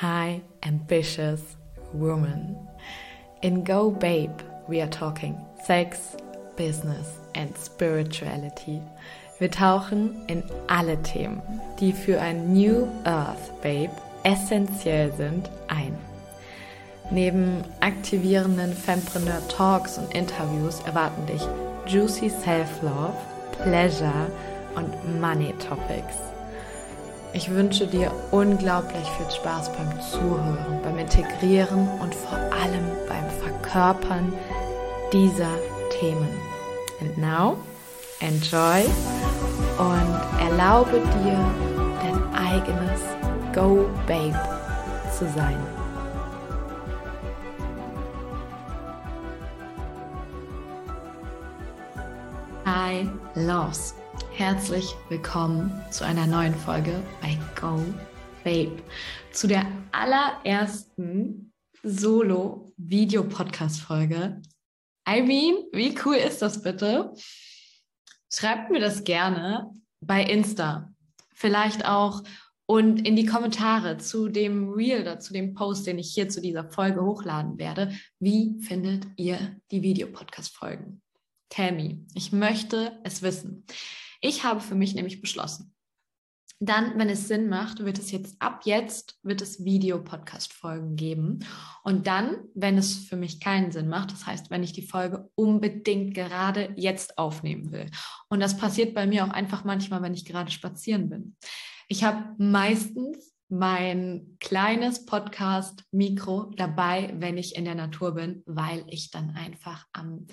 high, ambitious woman. In Go Babe, we are talking sex, business and spirituality. Wir tauchen in alle Themen, die für ein New Earth Babe essentiell sind, ein. Neben aktivierenden Fempreneur Talks und Interviews erwarten dich juicy Self-Love, Pleasure und Money Topics. Ich wünsche dir unglaublich viel Spaß beim Zuhören, beim Integrieren und vor allem beim Verkörpern dieser Themen. And now, enjoy und erlaube dir, dein eigenes Go Babe zu sein. Hi, Loves. Herzlich willkommen zu einer neuen Folge bei Go Babe. Zu der allerersten Solo-Video-Podcast-Folge. I mean, wie cool ist das bitte? Schreibt mir das gerne bei Insta. Vielleicht auch und in die Kommentare zu dem Reel oder zu dem Post, den ich hier zu dieser Folge hochladen werde. Wie findet ihr die Videopodcast-Folgen? Tell me. Ich möchte es wissen. Ich habe für mich nämlich beschlossen, dann, wenn es Sinn macht, wird es jetzt ab jetzt wird es Video-Podcast-Folgen geben. Und dann, wenn es für mich keinen Sinn macht, das heißt, wenn ich die Folge unbedingt gerade jetzt aufnehmen will. Und das passiert bei mir auch einfach manchmal, wenn ich gerade spazieren bin. Ich habe meistens mein kleines Podcast-Mikro dabei, wenn ich in der Natur bin, weil ich dann einfach am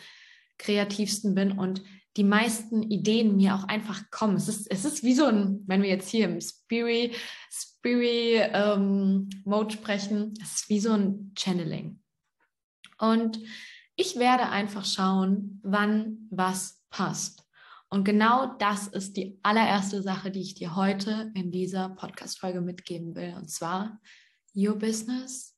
kreativsten bin und die meisten Ideen mir auch einfach kommen. Es ist, es ist wie so ein, wenn wir jetzt hier im Spirit, Spirit ähm, Mode sprechen, es ist wie so ein Channeling. Und ich werde einfach schauen, wann was passt. Und genau das ist die allererste Sache, die ich dir heute in dieser Podcast-Folge mitgeben will. Und zwar, your business,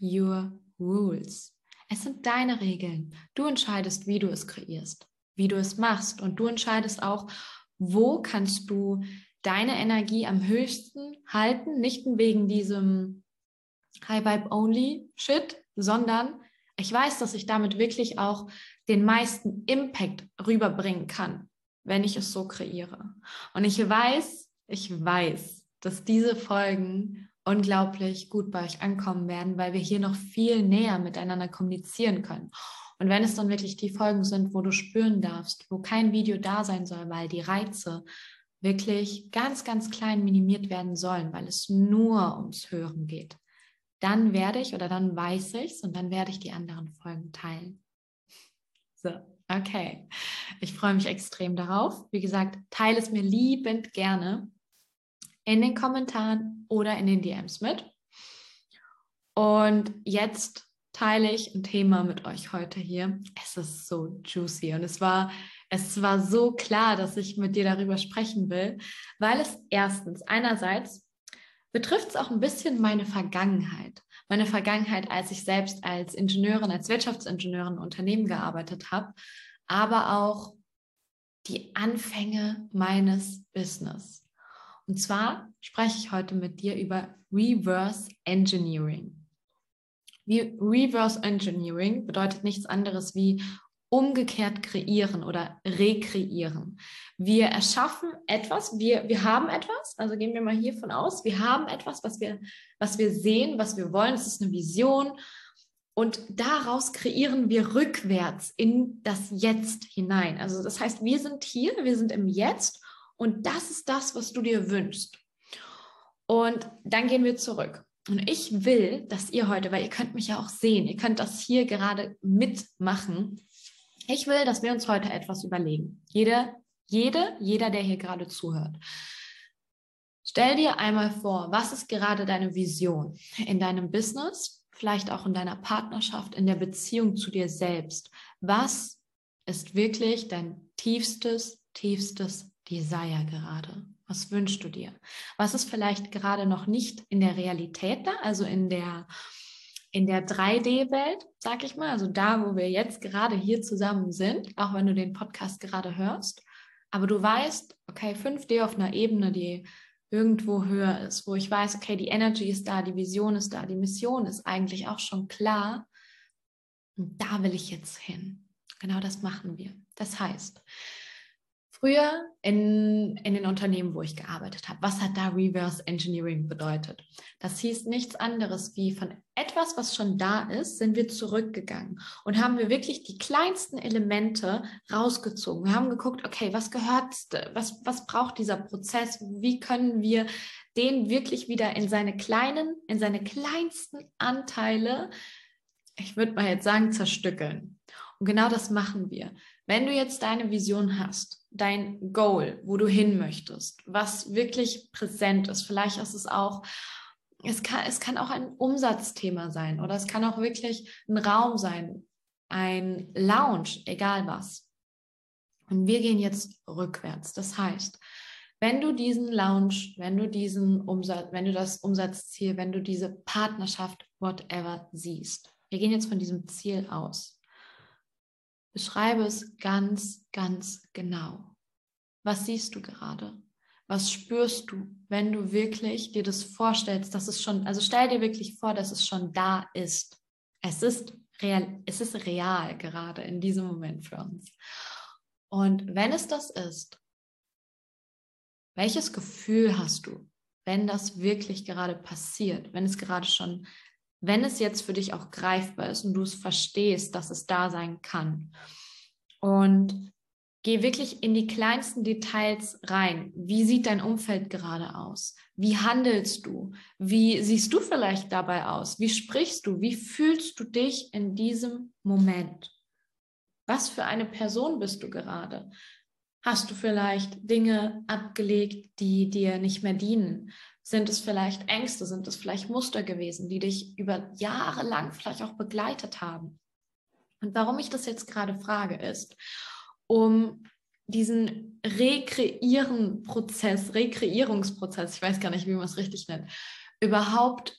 your rules. Es sind deine Regeln. Du entscheidest, wie du es kreierst wie du es machst. Und du entscheidest auch, wo kannst du deine Energie am höchsten halten, nicht wegen diesem High Vibe Only Shit, sondern ich weiß, dass ich damit wirklich auch den meisten Impact rüberbringen kann, wenn ich es so kreiere. Und ich weiß, ich weiß, dass diese Folgen unglaublich gut bei euch ankommen werden, weil wir hier noch viel näher miteinander kommunizieren können. Und wenn es dann wirklich die Folgen sind, wo du spüren darfst, wo kein Video da sein soll, weil die Reize wirklich ganz, ganz klein minimiert werden sollen, weil es nur ums Hören geht, dann werde ich oder dann weiß ich es und dann werde ich die anderen Folgen teilen. So, okay. Ich freue mich extrem darauf. Wie gesagt, teile es mir liebend gerne in den Kommentaren oder in den DMs mit. Und jetzt teile ich ein Thema mit euch heute hier. Es ist so juicy und es war, es war so klar, dass ich mit dir darüber sprechen will, weil es erstens einerseits betrifft es auch ein bisschen meine Vergangenheit. Meine Vergangenheit, als ich selbst als Ingenieurin, als Wirtschaftsingenieurin in Unternehmen gearbeitet habe, aber auch die Anfänge meines Business. Und zwar spreche ich heute mit dir über Reverse Engineering. Wie Reverse Engineering bedeutet nichts anderes wie umgekehrt kreieren oder rekreieren. Wir erschaffen etwas, wir, wir haben etwas, also gehen wir mal hiervon aus, wir haben etwas, was wir, was wir sehen, was wir wollen, es ist eine Vision und daraus kreieren wir rückwärts in das Jetzt hinein. Also das heißt, wir sind hier, wir sind im Jetzt und das ist das, was du dir wünschst. Und dann gehen wir zurück. Und ich will, dass ihr heute, weil ihr könnt mich ja auch sehen, ihr könnt das hier gerade mitmachen. Ich will, dass wir uns heute etwas überlegen. Jede, jede, jeder, der hier gerade zuhört. Stell dir einmal vor, was ist gerade deine Vision in deinem Business, vielleicht auch in deiner Partnerschaft, in der Beziehung zu dir selbst? Was ist wirklich dein tiefstes, tiefstes Desire gerade? Was wünschst du dir? Was ist vielleicht gerade noch nicht in der Realität da, also in der, in der 3D-Welt, sag ich mal, also da, wo wir jetzt gerade hier zusammen sind, auch wenn du den Podcast gerade hörst. Aber du weißt, okay, 5D auf einer Ebene, die irgendwo höher ist, wo ich weiß, okay, die Energy ist da, die Vision ist da, die Mission ist eigentlich auch schon klar. Und da will ich jetzt hin. Genau das machen wir. Das heißt, Früher in, in den Unternehmen, wo ich gearbeitet habe, was hat da Reverse Engineering bedeutet? Das hieß nichts anderes wie von etwas, was schon da ist, sind wir zurückgegangen und haben wir wirklich die kleinsten Elemente rausgezogen. Wir haben geguckt, okay, was gehört, was, was braucht dieser Prozess? Wie können wir den wirklich wieder in seine kleinen, in seine kleinsten Anteile, ich würde mal jetzt sagen, zerstückeln? Und genau das machen wir. Wenn du jetzt deine Vision hast, dein Goal, wo du hin möchtest, was wirklich präsent ist. Vielleicht ist es auch, es kann, es kann auch ein Umsatzthema sein oder es kann auch wirklich ein Raum sein, ein Lounge, egal was. Und wir gehen jetzt rückwärts. Das heißt, wenn du diesen Lounge, wenn du diesen Umsatz, wenn du das Umsatzziel, wenn du diese Partnerschaft, whatever siehst, wir gehen jetzt von diesem Ziel aus. Beschreibe es ganz, ganz genau. Was siehst du gerade? Was spürst du, wenn du wirklich dir das vorstellst, dass es schon, also stell dir wirklich vor, dass es schon da ist. Es ist real, es ist real gerade in diesem Moment für uns. Und wenn es das ist, welches Gefühl hast du, wenn das wirklich gerade passiert, wenn es gerade schon wenn es jetzt für dich auch greifbar ist und du es verstehst, dass es da sein kann. Und geh wirklich in die kleinsten Details rein. Wie sieht dein Umfeld gerade aus? Wie handelst du? Wie siehst du vielleicht dabei aus? Wie sprichst du? Wie fühlst du dich in diesem Moment? Was für eine Person bist du gerade? Hast du vielleicht Dinge abgelegt, die dir nicht mehr dienen? Sind es vielleicht Ängste? Sind es vielleicht Muster gewesen, die dich über Jahre lang vielleicht auch begleitet haben? Und warum ich das jetzt gerade frage, ist, um diesen Rekreieren-Prozess, Rekreierungsprozess, ich weiß gar nicht, wie man es richtig nennt, überhaupt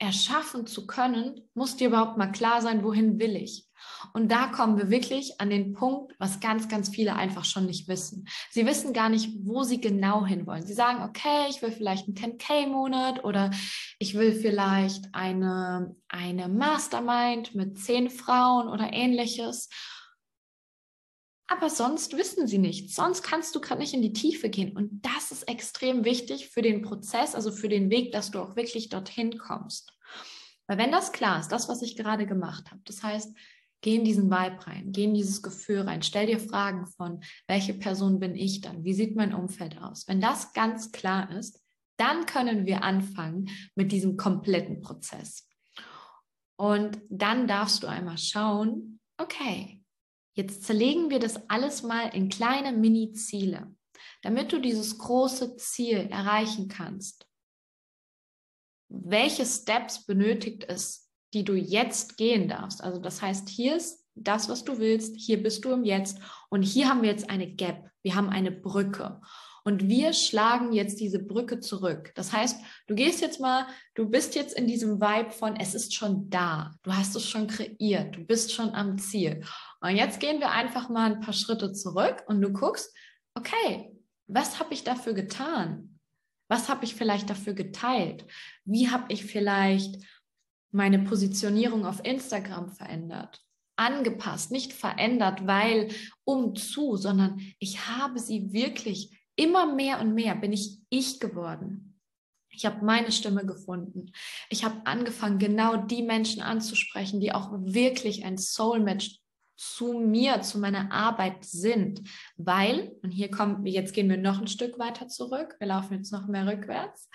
erschaffen zu können, muss dir überhaupt mal klar sein, wohin will ich? Und da kommen wir wirklich an den Punkt, was ganz, ganz viele einfach schon nicht wissen. Sie wissen gar nicht, wo sie genau hinwollen. Sie sagen, okay, ich will vielleicht einen 10K-Monat oder ich will vielleicht eine, eine Mastermind mit zehn Frauen oder ähnliches. Aber sonst wissen sie nichts. Sonst kannst du gerade nicht in die Tiefe gehen. Und das ist extrem wichtig für den Prozess, also für den Weg, dass du auch wirklich dorthin kommst. Weil wenn das klar ist, das, was ich gerade gemacht habe, das heißt, Geh in diesen Vibe rein, geh in dieses Gefühl rein, stell dir Fragen von, welche Person bin ich dann? Wie sieht mein Umfeld aus? Wenn das ganz klar ist, dann können wir anfangen mit diesem kompletten Prozess. Und dann darfst du einmal schauen, okay, jetzt zerlegen wir das alles mal in kleine Mini-Ziele, damit du dieses große Ziel erreichen kannst. Welche Steps benötigt es, die du jetzt gehen darfst. Also das heißt, hier ist das, was du willst, hier bist du im Jetzt und hier haben wir jetzt eine Gap, wir haben eine Brücke. Und wir schlagen jetzt diese Brücke zurück. Das heißt, du gehst jetzt mal, du bist jetzt in diesem Vibe von, es ist schon da, du hast es schon kreiert, du bist schon am Ziel. Und jetzt gehen wir einfach mal ein paar Schritte zurück und du guckst, okay, was habe ich dafür getan? Was habe ich vielleicht dafür geteilt? Wie habe ich vielleicht meine Positionierung auf Instagram verändert, angepasst, nicht verändert, weil um zu, sondern ich habe sie wirklich immer mehr und mehr bin ich ich geworden. Ich habe meine Stimme gefunden. Ich habe angefangen, genau die Menschen anzusprechen, die auch wirklich ein Soulmatch zu mir, zu meiner Arbeit sind, weil, und hier kommen wir, jetzt gehen wir noch ein Stück weiter zurück, wir laufen jetzt noch mehr rückwärts,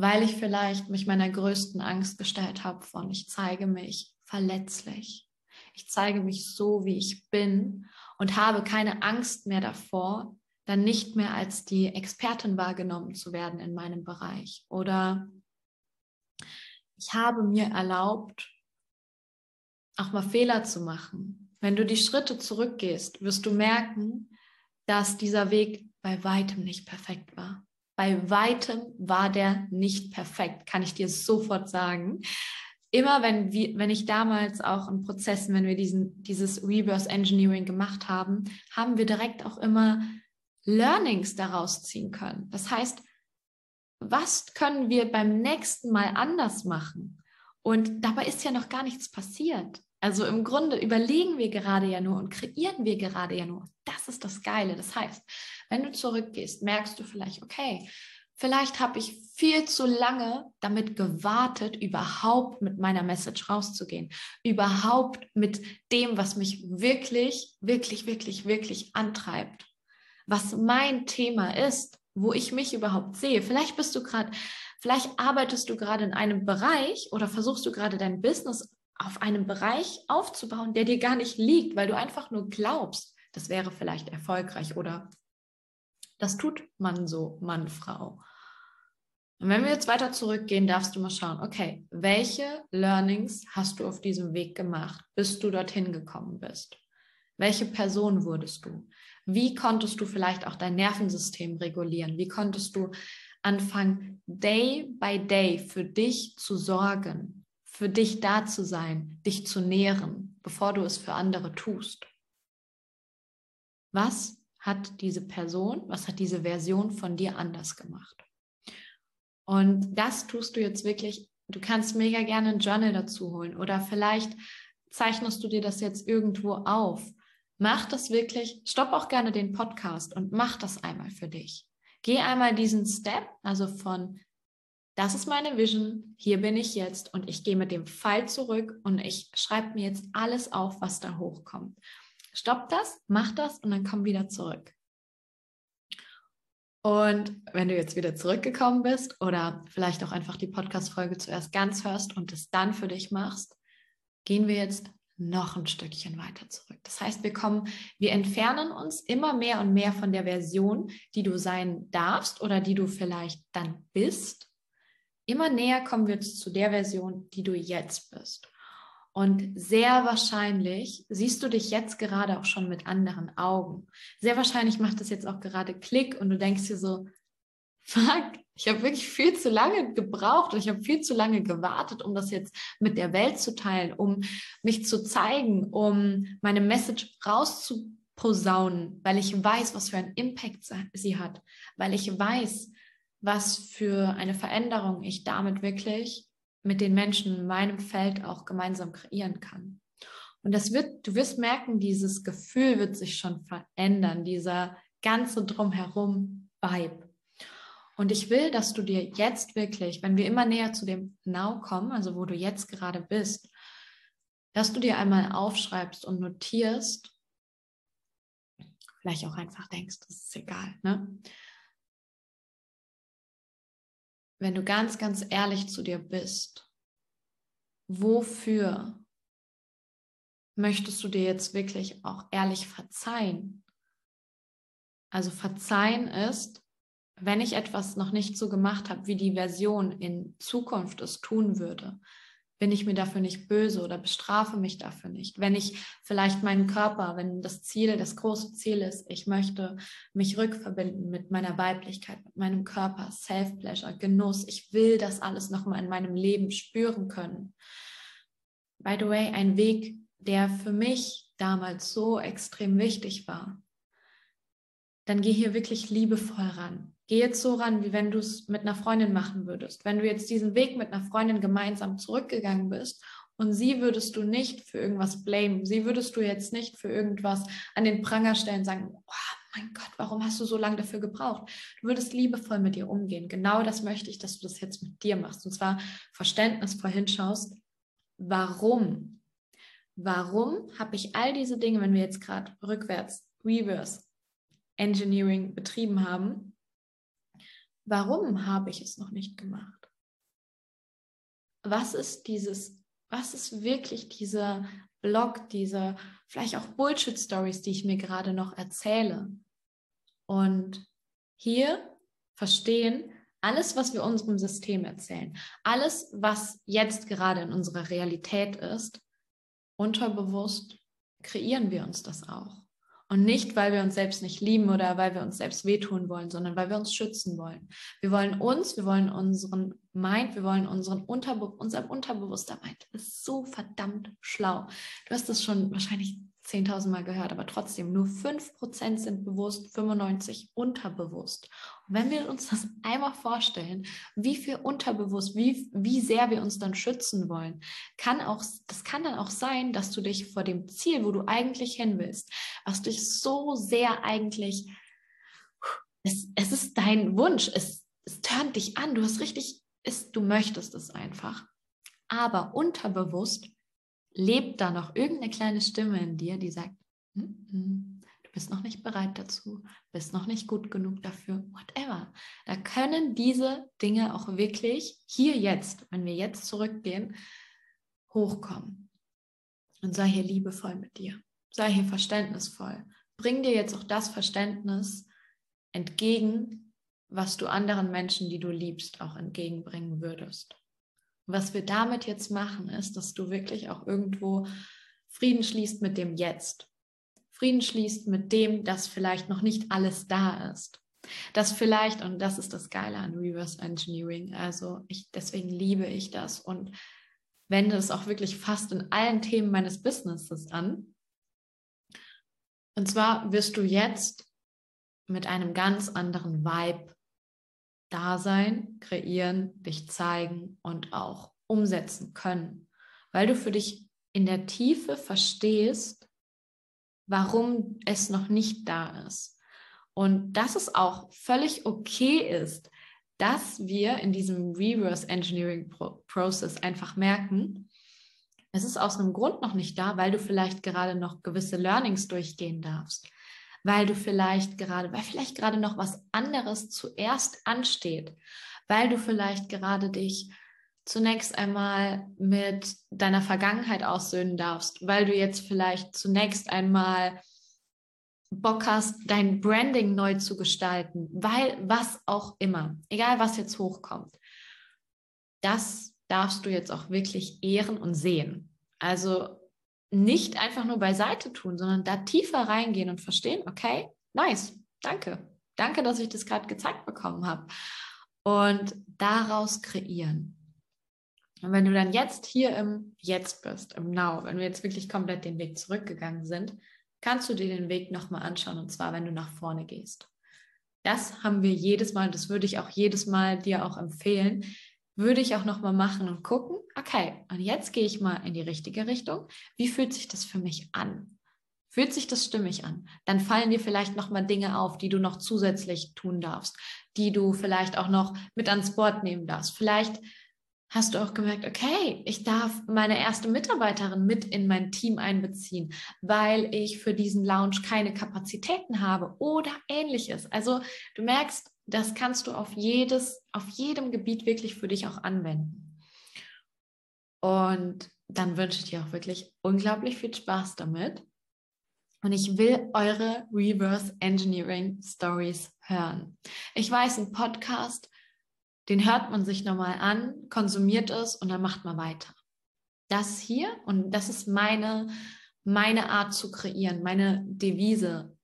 weil ich vielleicht mich meiner größten Angst gestellt habe von, ich zeige mich verletzlich. Ich zeige mich so, wie ich bin und habe keine Angst mehr davor, dann nicht mehr als die Expertin wahrgenommen zu werden in meinem Bereich. Oder ich habe mir erlaubt, auch mal Fehler zu machen. Wenn du die Schritte zurückgehst, wirst du merken, dass dieser Weg bei weitem nicht perfekt war. Bei weitem war der nicht perfekt, kann ich dir sofort sagen. Immer wenn, wir, wenn ich damals auch in Prozessen, wenn wir diesen, dieses Reverse Engineering gemacht haben, haben wir direkt auch immer Learnings daraus ziehen können. Das heißt, was können wir beim nächsten Mal anders machen? Und dabei ist ja noch gar nichts passiert. Also im Grunde überlegen wir gerade ja nur und kreieren wir gerade ja nur. Das ist das Geile. Das heißt, wenn du zurückgehst, merkst du vielleicht, okay, vielleicht habe ich viel zu lange damit gewartet, überhaupt mit meiner Message rauszugehen, überhaupt mit dem, was mich wirklich, wirklich, wirklich, wirklich antreibt, was mein Thema ist, wo ich mich überhaupt sehe. Vielleicht bist du gerade, vielleicht arbeitest du gerade in einem Bereich oder versuchst du gerade dein Business auf einem Bereich aufzubauen, der dir gar nicht liegt, weil du einfach nur glaubst, das wäre vielleicht erfolgreich oder das tut man so, Mann, Frau. Und wenn wir jetzt weiter zurückgehen, darfst du mal schauen, okay, welche Learnings hast du auf diesem Weg gemacht, bis du dorthin gekommen bist? Welche Person wurdest du? Wie konntest du vielleicht auch dein Nervensystem regulieren? Wie konntest du anfangen, day by day für dich zu sorgen? Für dich da zu sein, dich zu nähren, bevor du es für andere tust. Was hat diese Person, was hat diese Version von dir anders gemacht? Und das tust du jetzt wirklich. Du kannst mega gerne ein Journal dazu holen oder vielleicht zeichnest du dir das jetzt irgendwo auf. Mach das wirklich, stopp auch gerne den Podcast und mach das einmal für dich. Geh einmal diesen Step, also von das ist meine Vision, hier bin ich jetzt und ich gehe mit dem Pfeil zurück und ich schreibe mir jetzt alles auf, was da hochkommt. Stopp das, mach das und dann komm wieder zurück. Und wenn du jetzt wieder zurückgekommen bist oder vielleicht auch einfach die Podcast-Folge zuerst ganz hörst und es dann für dich machst, gehen wir jetzt noch ein Stückchen weiter zurück. Das heißt, wir kommen, wir entfernen uns immer mehr und mehr von der Version, die du sein darfst oder die du vielleicht dann bist immer näher kommen wir zu der Version, die du jetzt bist. Und sehr wahrscheinlich siehst du dich jetzt gerade auch schon mit anderen Augen. Sehr wahrscheinlich macht das jetzt auch gerade Klick und du denkst dir so, fuck, ich habe wirklich viel zu lange gebraucht und ich habe viel zu lange gewartet, um das jetzt mit der Welt zu teilen, um mich zu zeigen, um meine Message rauszuposaunen, weil ich weiß, was für einen Impact sie hat, weil ich weiß, was für eine Veränderung ich damit wirklich mit den Menschen in meinem Feld auch gemeinsam kreieren kann. Und das wird, du wirst merken, dieses Gefühl wird sich schon verändern, dieser ganze drumherum Vibe. Und ich will, dass du dir jetzt wirklich, wenn wir immer näher zu dem Now kommen, also wo du jetzt gerade bist, dass du dir einmal aufschreibst und notierst, vielleicht auch einfach denkst, das ist egal, ne? Wenn du ganz, ganz ehrlich zu dir bist, wofür möchtest du dir jetzt wirklich auch ehrlich verzeihen? Also verzeihen ist, wenn ich etwas noch nicht so gemacht habe, wie die Version in Zukunft es tun würde, bin ich mir dafür nicht böse oder bestrafe mich dafür nicht. Wenn ich vielleicht meinen Körper, wenn das Ziel, das große Ziel ist, ich möchte mich rückverbinden mit meiner Weiblichkeit, mit meinem Körper, Self-Pleasure, Genuss, ich will das alles nochmal in meinem Leben spüren können. By the way, ein Weg, der für mich damals so extrem wichtig war. Dann geh hier wirklich liebevoll ran. Geh jetzt so ran, wie wenn du es mit einer Freundin machen würdest. Wenn du jetzt diesen Weg mit einer Freundin gemeinsam zurückgegangen bist und sie würdest du nicht für irgendwas blamen, sie würdest du jetzt nicht für irgendwas an den Pranger stellen, sagen, oh mein Gott, warum hast du so lange dafür gebraucht? Du würdest liebevoll mit ihr umgehen. Genau das möchte ich, dass du das jetzt mit dir machst. Und zwar verständnisvoll hinschaust, warum? Warum habe ich all diese Dinge, wenn wir jetzt gerade rückwärts, reverse Engineering betrieben haben, warum habe ich es noch nicht gemacht? Was ist dieses, was ist wirklich dieser Blog, diese vielleicht auch Bullshit-Stories, die ich mir gerade noch erzähle? Und hier verstehen, alles, was wir unserem System erzählen, alles, was jetzt gerade in unserer Realität ist, unterbewusst kreieren wir uns das auch. Und nicht, weil wir uns selbst nicht lieben oder weil wir uns selbst wehtun wollen, sondern weil wir uns schützen wollen. Wir wollen uns, wir wollen unseren Mind, wir wollen unseren Unterbe unser unterbewusster Mind. Das ist so verdammt schlau. Du hast das schon wahrscheinlich 10.000 Mal gehört, aber trotzdem nur 5% sind bewusst, 95% unterbewusst. Und wenn wir uns das einmal vorstellen, wie viel unterbewusst, wie, wie sehr wir uns dann schützen wollen, kann auch, das kann dann auch sein, dass du dich vor dem Ziel, wo du eigentlich hin willst, was dich so sehr eigentlich, es, es ist dein Wunsch, es, es turnt dich an, du hast richtig, es, du möchtest es einfach. Aber unterbewusst lebt da noch irgendeine kleine Stimme in dir, die sagt, du bist noch nicht bereit dazu, bist noch nicht gut genug dafür, whatever. Da können diese Dinge auch wirklich hier jetzt, wenn wir jetzt zurückgehen, hochkommen. Und sei hier liebevoll mit dir, sei hier verständnisvoll. Bring dir jetzt auch das Verständnis entgegen, was du anderen Menschen, die du liebst, auch entgegenbringen würdest was wir damit jetzt machen, ist, dass du wirklich auch irgendwo Frieden schließt mit dem Jetzt. Frieden schließt mit dem, dass vielleicht noch nicht alles da ist. Das vielleicht, und das ist das Geile an Reverse Engineering, also ich, deswegen liebe ich das und wende es auch wirklich fast in allen Themen meines Businesses an. Und zwar wirst du jetzt mit einem ganz anderen Vibe Dasein kreieren, dich zeigen und auch umsetzen können, weil du für dich in der Tiefe verstehst, warum es noch nicht da ist. Und dass es auch völlig okay ist, dass wir in diesem Reverse Engineering Pro Process einfach merken, es ist aus einem Grund noch nicht da, weil du vielleicht gerade noch gewisse Learnings durchgehen darfst weil du vielleicht gerade, weil vielleicht gerade noch was anderes zuerst ansteht, weil du vielleicht gerade dich zunächst einmal mit deiner Vergangenheit aussöhnen darfst, weil du jetzt vielleicht zunächst einmal Bock hast, dein Branding neu zu gestalten, weil was auch immer, egal was jetzt hochkommt, das darfst du jetzt auch wirklich ehren und sehen. Also nicht einfach nur beiseite tun, sondern da tiefer reingehen und verstehen, okay, nice, danke. Danke, dass ich das gerade gezeigt bekommen habe. Und daraus kreieren. Und wenn du dann jetzt hier im Jetzt bist, im Now, wenn wir jetzt wirklich komplett den Weg zurückgegangen sind, kannst du dir den Weg nochmal anschauen und zwar, wenn du nach vorne gehst. Das haben wir jedes Mal, das würde ich auch jedes Mal dir auch empfehlen, würde ich auch noch mal machen und gucken, okay, und jetzt gehe ich mal in die richtige Richtung. Wie fühlt sich das für mich an? Fühlt sich das stimmig an? Dann fallen dir vielleicht noch mal Dinge auf, die du noch zusätzlich tun darfst, die du vielleicht auch noch mit ans Board nehmen darfst. Vielleicht hast du auch gemerkt, okay, ich darf meine erste Mitarbeiterin mit in mein Team einbeziehen, weil ich für diesen Lounge keine Kapazitäten habe oder ähnliches. Also du merkst, das kannst du auf jedes, auf jedem Gebiet wirklich für dich auch anwenden. Und dann wünsche ich dir auch wirklich unglaublich viel Spaß damit. Und ich will eure Reverse Engineering Stories hören. Ich weiß, ein Podcast, den hört man sich nochmal an, konsumiert es und dann macht man weiter. Das hier, und das ist meine, meine Art zu kreieren, meine Devise,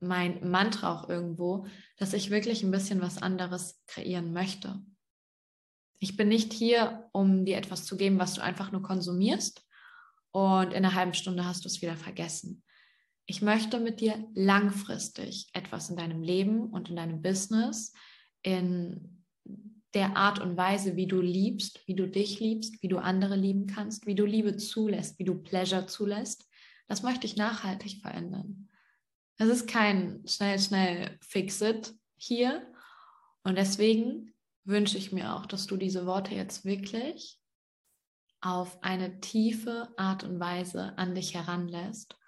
mein Mantra auch irgendwo, dass ich wirklich ein bisschen was anderes kreieren möchte. Ich bin nicht hier, um dir etwas zu geben, was du einfach nur konsumierst und in einer halben Stunde hast du es wieder vergessen. Ich möchte mit dir langfristig etwas in deinem Leben und in deinem Business, in der Art und Weise, wie du liebst, wie du dich liebst, wie du andere lieben kannst, wie du Liebe zulässt, wie du Pleasure zulässt, das möchte ich nachhaltig verändern. Es ist kein schnell, schnell Fix-it hier. Und deswegen wünsche ich mir auch, dass du diese Worte jetzt wirklich auf eine tiefe Art und Weise an dich heranlässt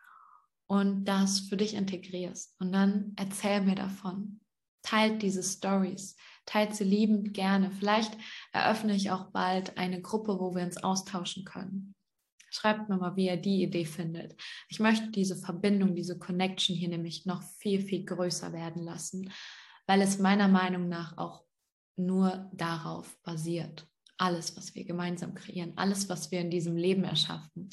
und das für dich integrierst. Und dann erzähl mir davon. Teilt diese Stories, teilt sie liebend gerne. Vielleicht eröffne ich auch bald eine Gruppe, wo wir uns austauschen können. Schreibt mir mal, wie ihr die Idee findet. Ich möchte diese Verbindung, diese Connection hier nämlich noch viel, viel größer werden lassen, weil es meiner Meinung nach auch nur darauf basiert. Alles, was wir gemeinsam kreieren, alles, was wir in diesem Leben erschaffen.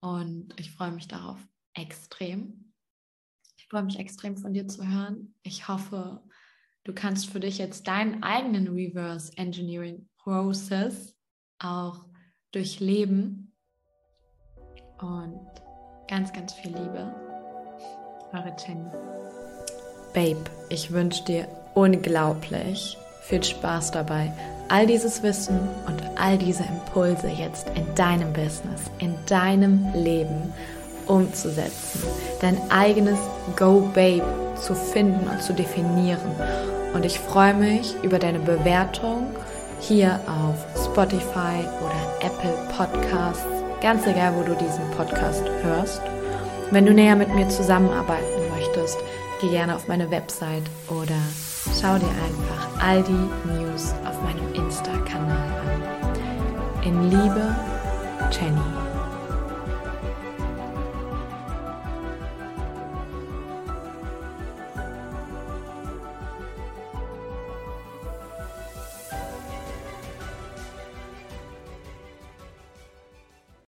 Und ich freue mich darauf extrem. Ich freue mich extrem von dir zu hören. Ich hoffe, du kannst für dich jetzt deinen eigenen Reverse Engineering Process auch durchleben und Ganz, ganz viel Liebe. Eure Jenny. Babe, ich wünsche dir unglaublich viel Spaß dabei, all dieses Wissen und all diese Impulse jetzt in deinem Business, in deinem Leben umzusetzen, dein eigenes Go Babe zu finden und zu definieren. Und ich freue mich über deine Bewertung hier auf Spotify oder Apple Podcasts, ganz egal, wo du diesen Podcast hörst. Wenn du näher mit mir zusammenarbeiten möchtest, geh gerne auf meine Website oder schau dir einfach all die News auf meinem Insta-Kanal an. In Liebe, Jenny.